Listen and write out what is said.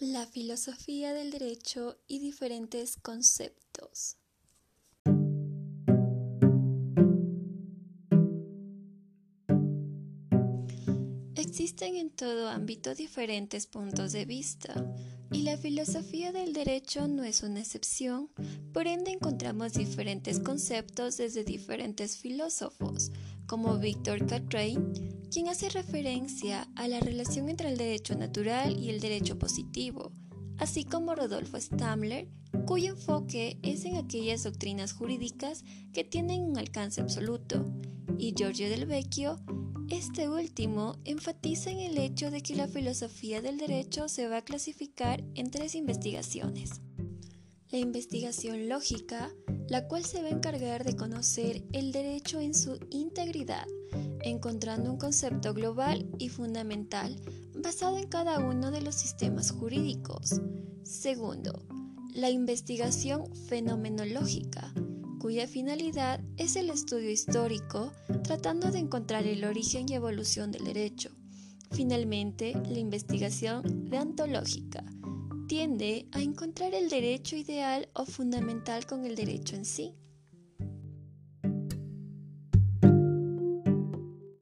La filosofía del derecho y diferentes conceptos. Existen en todo ámbito diferentes puntos de vista y la filosofía del derecho no es una excepción, por ende encontramos diferentes conceptos desde diferentes filósofos, como Víctor Catrain, quien hace referencia a la relación entre el derecho natural y el derecho positivo, así como Rodolfo Stamler, cuyo enfoque es en aquellas doctrinas jurídicas que tienen un alcance absoluto, y Giorgio del Vecchio, este último enfatiza en el hecho de que la filosofía del derecho se va a clasificar en tres investigaciones. La investigación lógica, la cual se va a encargar de conocer el derecho en su integridad, encontrando un concepto global y fundamental basado en cada uno de los sistemas jurídicos. Segundo, la investigación fenomenológica, cuya finalidad es el estudio histórico, tratando de encontrar el origen y evolución del derecho. Finalmente, la investigación deontológica, tiende a encontrar el derecho ideal o fundamental con el derecho en sí.